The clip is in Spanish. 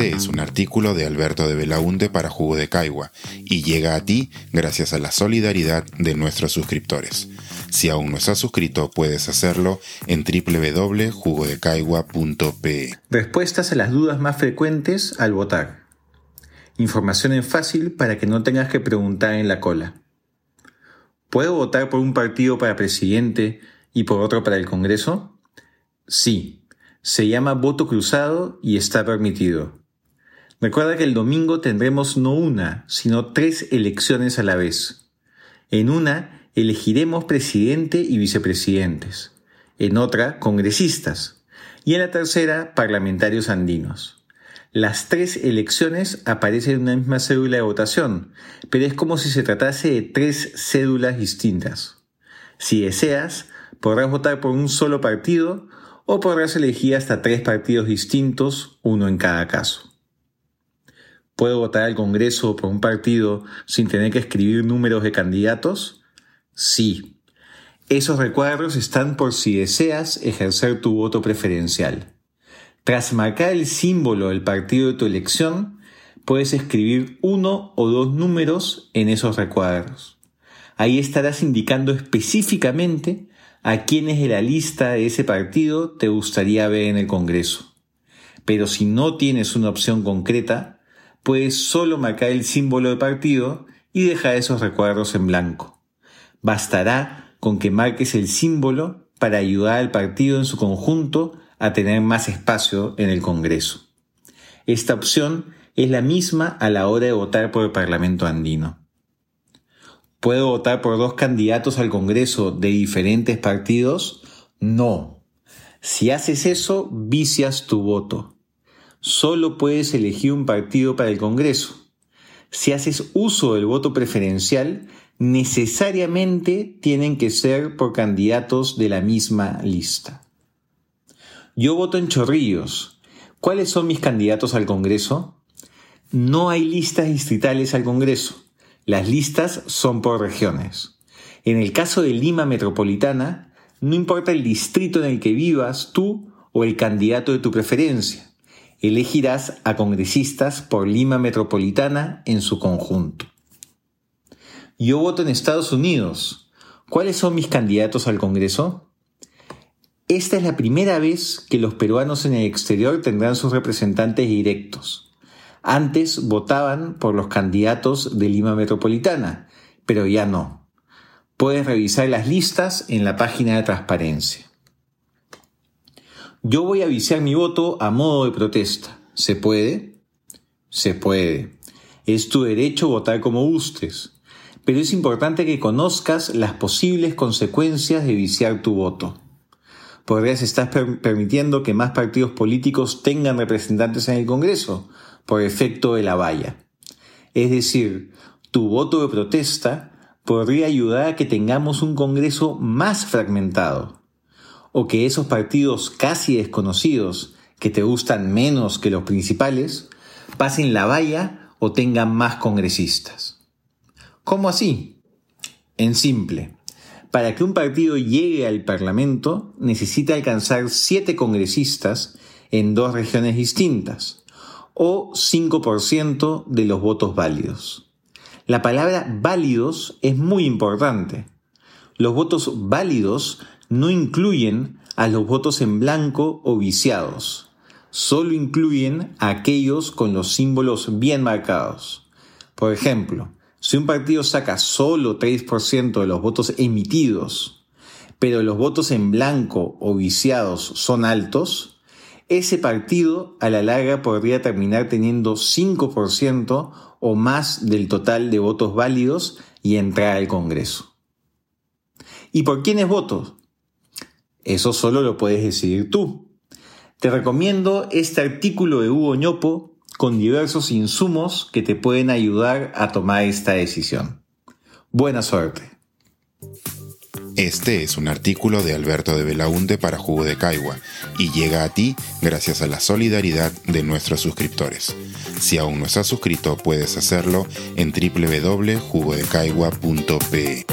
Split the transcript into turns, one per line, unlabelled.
Este es un artículo de Alberto de Belaunte para Jugo de Caigua y llega a ti gracias a la solidaridad de nuestros suscriptores. Si aún no estás suscrito, puedes hacerlo en www.jugodecaigua.pe.
Respuestas a las dudas más frecuentes al votar. Información en fácil para que no tengas que preguntar en la cola. ¿Puedo votar por un partido para presidente y por otro para el Congreso? Sí, se llama voto cruzado y está permitido. Recuerda que el domingo tendremos no una, sino tres elecciones a la vez. En una elegiremos presidente y vicepresidentes, en otra congresistas y en la tercera parlamentarios andinos. Las tres elecciones aparecen en una misma cédula de votación, pero es como si se tratase de tres cédulas distintas. Si deseas, podrás votar por un solo partido o podrás elegir hasta tres partidos distintos, uno en cada caso. ¿Puedo votar al Congreso por un partido sin tener que escribir números de candidatos? Sí. Esos recuadros están por si deseas ejercer tu voto preferencial. Tras marcar el símbolo del partido de tu elección, puedes escribir uno o dos números en esos recuadros. Ahí estarás indicando específicamente a quiénes de la lista de ese partido te gustaría ver en el Congreso. Pero si no tienes una opción concreta, puedes solo marcar el símbolo de partido y dejar esos recuadros en blanco. Bastará con que marques el símbolo para ayudar al partido en su conjunto a tener más espacio en el Congreso. Esta opción es la misma a la hora de votar por el Parlamento andino. ¿Puedo votar por dos candidatos al Congreso de diferentes partidos? No. Si haces eso, vicias tu voto. Solo puedes elegir un partido para el Congreso. Si haces uso del voto preferencial, necesariamente tienen que ser por candidatos de la misma lista. Yo voto en Chorrillos. ¿Cuáles son mis candidatos al Congreso? No hay listas distritales al Congreso. Las listas son por regiones. En el caso de Lima Metropolitana, no importa el distrito en el que vivas tú o el candidato de tu preferencia. Elegirás a congresistas por Lima Metropolitana en su conjunto. Yo voto en Estados Unidos. ¿Cuáles son mis candidatos al Congreso? Esta es la primera vez que los peruanos en el exterior tendrán sus representantes directos. Antes votaban por los candidatos de Lima Metropolitana, pero ya no. Puedes revisar las listas en la página de transparencia. Yo voy a viciar mi voto a modo de protesta. ¿Se puede? Se puede. Es tu derecho votar como gustes, pero es importante que conozcas las posibles consecuencias de viciar tu voto. Podrías estar permitiendo que más partidos políticos tengan representantes en el Congreso, por efecto de la valla. Es decir, tu voto de protesta podría ayudar a que tengamos un Congreso más fragmentado, o que esos partidos casi desconocidos, que te gustan menos que los principales, pasen la valla o tengan más congresistas. ¿Cómo así? En simple, para que un partido llegue al Parlamento necesita alcanzar siete congresistas en dos regiones distintas, o 5% de los votos válidos. La palabra válidos es muy importante. Los votos válidos no incluyen a los votos en blanco o viciados. Solo incluyen a aquellos con los símbolos bien marcados. Por ejemplo, si un partido saca solo 3% de los votos emitidos, pero los votos en blanco o viciados son altos, ese partido a la larga podría terminar teniendo 5% o más del total de votos válidos y entrar al Congreso. ¿Y por quiénes votos? Eso solo lo puedes decidir tú. Te recomiendo este artículo de Hugo Ñopo con diversos insumos que te pueden ayudar a tomar esta decisión. Buena suerte.
Este es un artículo de Alberto de Belaunte para Jugo de Caigua y llega a ti gracias a la solidaridad de nuestros suscriptores. Si aún no estás suscrito, puedes hacerlo en www.jugodecaigua.pe.